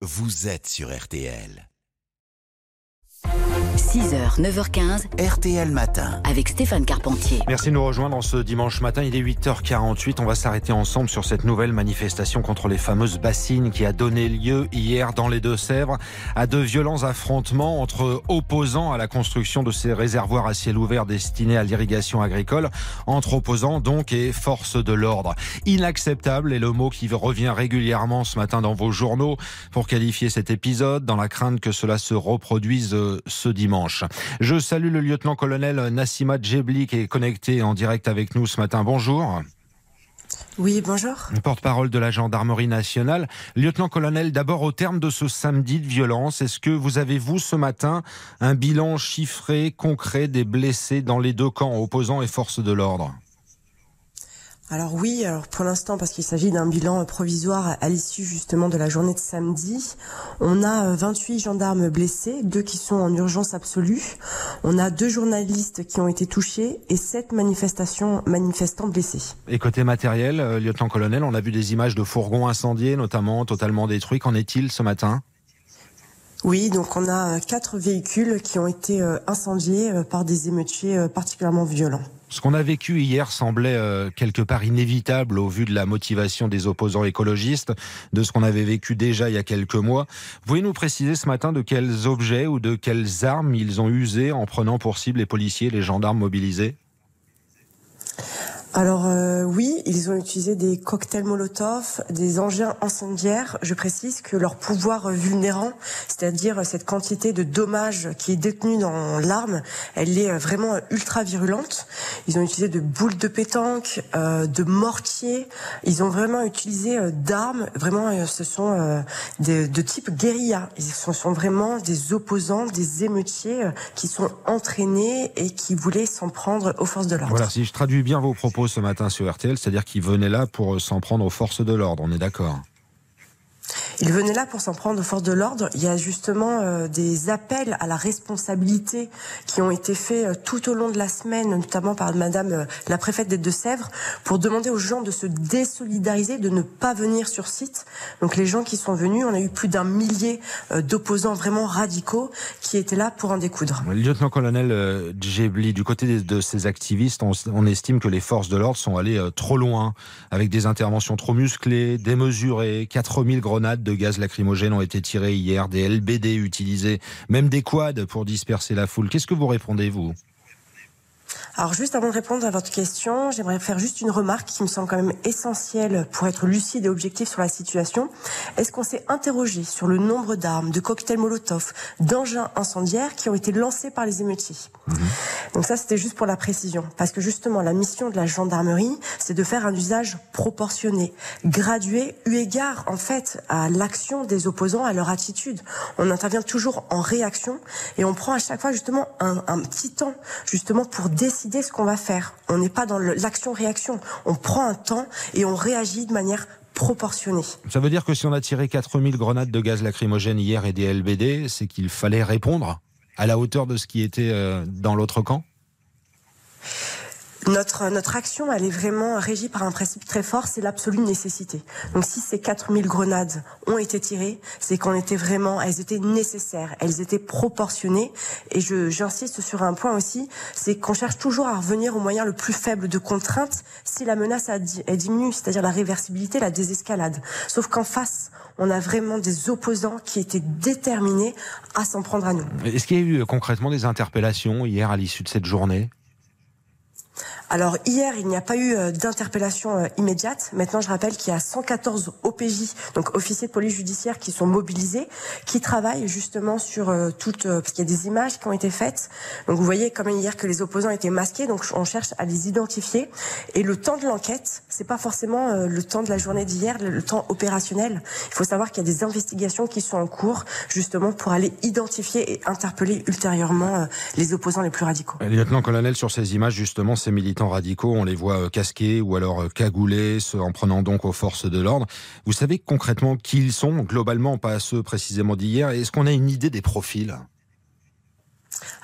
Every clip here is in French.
vous êtes sur RTL. 6h, 9h15, RTL Matin. avec Stéphane Carpentier. Merci de nous rejoindre en ce dimanche matin. Il est 8h48. On va s'arrêter ensemble sur cette nouvelle manifestation contre les fameuses bassines qui a donné lieu hier dans les Deux-Sèvres à de violents affrontements entre opposants à la construction de ces réservoirs à ciel ouvert destinés à l'irrigation agricole, entre opposants donc et forces de l'ordre. Inacceptable est le mot qui revient régulièrement ce matin dans vos journaux pour qualifier cet épisode dans la crainte que cela se reproduise euh, ce dimanche. Je salue le lieutenant-colonel Nassima Djebli qui est connecté en direct avec nous ce matin. Bonjour. Oui, bonjour. Porte-parole de la gendarmerie nationale. Lieutenant-colonel, d'abord au terme de ce samedi de violence, est-ce que vous avez, vous, ce matin, un bilan chiffré, concret des blessés dans les deux camps, opposants et forces de l'ordre? Alors oui, alors pour l'instant, parce qu'il s'agit d'un bilan provisoire à l'issue justement de la journée de samedi, on a euh, 28 gendarmes blessés, deux qui sont en urgence absolue. On a deux journalistes qui ont été touchés et sept manifestations, manifestants blessés. Et côté matériel, euh, lieutenant-colonel, on a vu des images de fourgons incendiés, notamment totalement détruits. Qu'en est-il ce matin? Oui, donc on a euh, quatre véhicules qui ont été euh, incendiés euh, par des émeutiers euh, particulièrement violents. Ce qu'on a vécu hier semblait euh, quelque part inévitable au vu de la motivation des opposants écologistes, de ce qu'on avait vécu déjà il y a quelques mois. Pouvez nous préciser ce matin de quels objets ou de quelles armes ils ont usé en prenant pour cible les policiers, les gendarmes mobilisés? Alors euh, oui, ils ont utilisé des cocktails Molotov, des engins incendiaires. Je précise que leur pouvoir vulnérant, c'est-à-dire cette quantité de dommages qui est détenue dans l'arme, elle est euh, vraiment ultra virulente. Ils ont utilisé de boules de pétanque, euh, de mortiers. Ils ont vraiment utilisé euh, d'armes. Vraiment, euh, ce sont euh, de type guérilla. Ils sont, sont vraiment des opposants, des émeutiers qui sont entraînés et qui voulaient s'en prendre aux forces de l'ordre. Voilà, si je traduis bien vos propos ce matin sur RTL, c'est-à-dire qu'ils venaient là pour euh, s'en prendre aux forces de l'ordre, on est d'accord Ils venaient là pour s'en prendre aux forces de l'ordre. Il y a justement euh, des appels à la responsabilité qui ont été faits euh, tout au long de la semaine, notamment par Madame euh, la préfète des Deux-Sèvres, pour demander aux gens de se désolidariser, de ne pas venir sur site. Donc les gens qui sont venus, on a eu plus d'un millier d'opposants vraiment radicaux qui étaient là pour en découdre. Lieutenant-colonel euh, Djebli, du côté de, ces activistes, on, on estime que les forces de l'ordre sont allées trop loin, avec des interventions trop musclées, démesurées. 4000 grenades de gaz lacrymogène ont été tirées hier, des LBD utilisés, même des quads pour disperser la foule. Qu'est-ce que vous répondez, vous? Alors juste avant de répondre à votre question, j'aimerais faire juste une remarque qui me semble quand même essentielle pour être lucide et objectif sur la situation. Est-ce qu'on s'est interrogé sur le nombre d'armes, de cocktails Molotov, d'engins incendiaires qui ont été lancés par les émeutiers Donc ça, c'était juste pour la précision. Parce que justement, la mission de la gendarmerie, c'est de faire un usage proportionné, gradué, eu égard en fait à l'action des opposants, à leur attitude. On intervient toujours en réaction et on prend à chaque fois justement un, un petit temps justement pour décider ce qu'on va faire. On n'est pas dans l'action-réaction. On prend un temps et on réagit de manière proportionnée. Ça veut dire que si on a tiré 4000 grenades de gaz lacrymogène hier et des LBD, c'est qu'il fallait répondre à la hauteur de ce qui était euh, dans l'autre camp? Notre, notre action, elle est vraiment régie par un principe très fort, c'est l'absolue nécessité. Donc si ces 4000 grenades ont été tirées, c'est qu'on était vraiment, elles étaient nécessaires, elles étaient proportionnées. Et j'insiste sur un point aussi, c'est qu'on cherche toujours à revenir au moyen le plus faible de contrainte si la menace a diminue, c'est-à-dire la réversibilité, la désescalade. Sauf qu'en face, on a vraiment des opposants qui étaient déterminés à s'en prendre à nous. Est-ce qu'il y a eu euh, concrètement des interpellations hier à l'issue de cette journée? Alors hier, il n'y a pas eu euh, d'interpellation euh, immédiate. Maintenant, je rappelle qu'il y a 114 OPJ, donc officiers de police judiciaire, qui sont mobilisés, qui travaillent justement sur euh, toutes, parce qu'il y a des images qui ont été faites. Donc vous voyez comme hier que les opposants étaient masqués, donc on cherche à les identifier. Et le temps de l'enquête, c'est pas forcément le temps de la journée d'hier, le, temps opérationnel. Il faut savoir qu'il y a des investigations qui sont en cours, justement pour aller identifier et interpeller ultérieurement les opposants les plus radicaux. Euh, Lieutenant-colonel, sur ces images, justement, ces militants radicaux, on les voit euh, casqués ou alors euh, cagoulés, en prenant donc aux forces de l'ordre. Vous savez concrètement qui ils sont, globalement, pas ceux précisément d'hier. Est-ce qu'on a une idée des profils?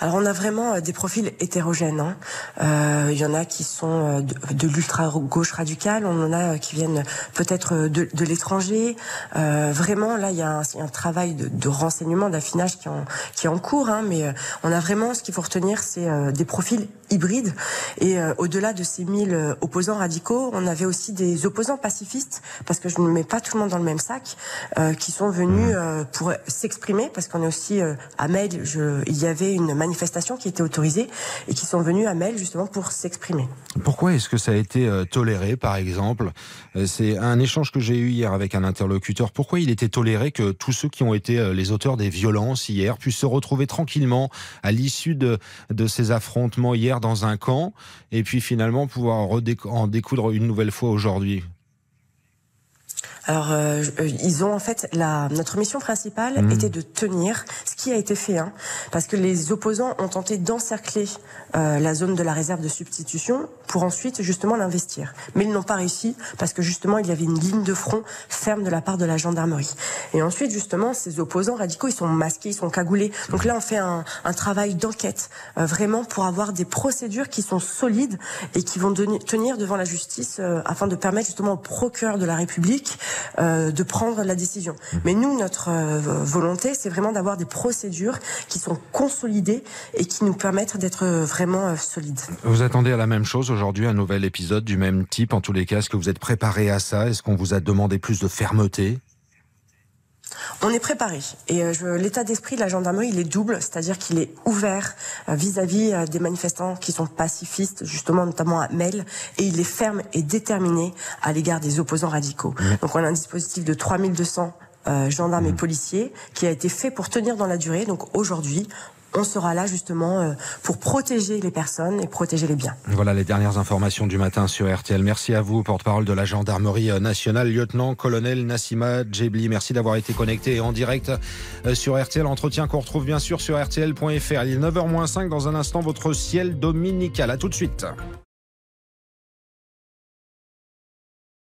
Alors on a vraiment euh, des profils hétérogènes. Hein. Euh, il y en a qui sont euh, de, l'ultra-gauche radicale, on en a qui viennent peut-être de, de l'étranger. Euh, vraiment, là, il y a un, un travail de, de renseignement, d'affinage qui, en, qui est en cours. Hein, mais on a vraiment, ce qu'il faut retenir, c'est des profils hybrides. Et au-delà de ces 1000 opposants radicaux, on avait aussi des opposants pacifistes, parce que je ne mets pas tout le monde dans le même sac, qui sont venus mmh. pour s'exprimer, parce qu'on est aussi à Mail, je, il y avait une manifestations qui étaient autorisées et qui sont venues à Mel justement pour s'exprimer. Pourquoi est-ce que ça a été euh, toléré, par exemple? Euh, C'est un échange que j'ai eu hier avec un interlocuteur. Pourquoi il était toléré que tous ceux qui ont été euh, les auteurs des violences hier puissent se retrouver tranquillement à l'issue de, de ces affrontements hier dans un camp et puis finalement pouvoir en découdre une nouvelle fois aujourd'hui? Alors, euh, euh, ils ont en fait la notre mission principale mmh. était de tenir ce qui a été fait, hein, parce que les opposants ont tenté d'encercler euh, la zone de la réserve de substitution pour ensuite justement l'investir, mais ils n'ont pas réussi parce que justement il y avait une ligne de front ferme de la part de la gendarmerie. Et ensuite justement ces opposants radicaux ils sont masqués, ils sont cagoulés. Donc là on fait un, un travail d'enquête euh, vraiment pour avoir des procédures qui sont solides et qui vont tenir devant la justice euh, afin de permettre justement au procureur de la République euh, de prendre la décision. Mmh. Mais nous, notre euh, volonté, c'est vraiment d'avoir des procédures qui sont consolidées et qui nous permettent d'être vraiment euh, solides. Vous attendez à la même chose aujourd'hui, un nouvel épisode du même type En tous les cas, est-ce que vous êtes préparé à ça? Est-ce qu'on vous a demandé plus de fermeté? On est préparé et euh, l'état d'esprit de la gendarmerie il est double, c'est-à-dire qu'il est ouvert euh, vis-à-vis euh, des manifestants qui sont pacifistes, justement notamment à Mel, et il est ferme et déterminé à l'égard des opposants radicaux. Donc on a un dispositif de 3200 gendarmes et policiers qui a été fait pour tenir dans la durée. Donc aujourd'hui, on sera là justement euh, pour protéger les personnes et protéger les biens. Voilà les dernières informations du matin sur RTL. Merci à vous, porte-parole de la gendarmerie nationale, lieutenant-colonel Nassima Djebli. Merci d'avoir été connecté en direct euh, sur RTL. Entretien qu'on retrouve bien sûr sur RTL.fr. Il est 9h05 dans un instant votre ciel dominical. À tout de suite.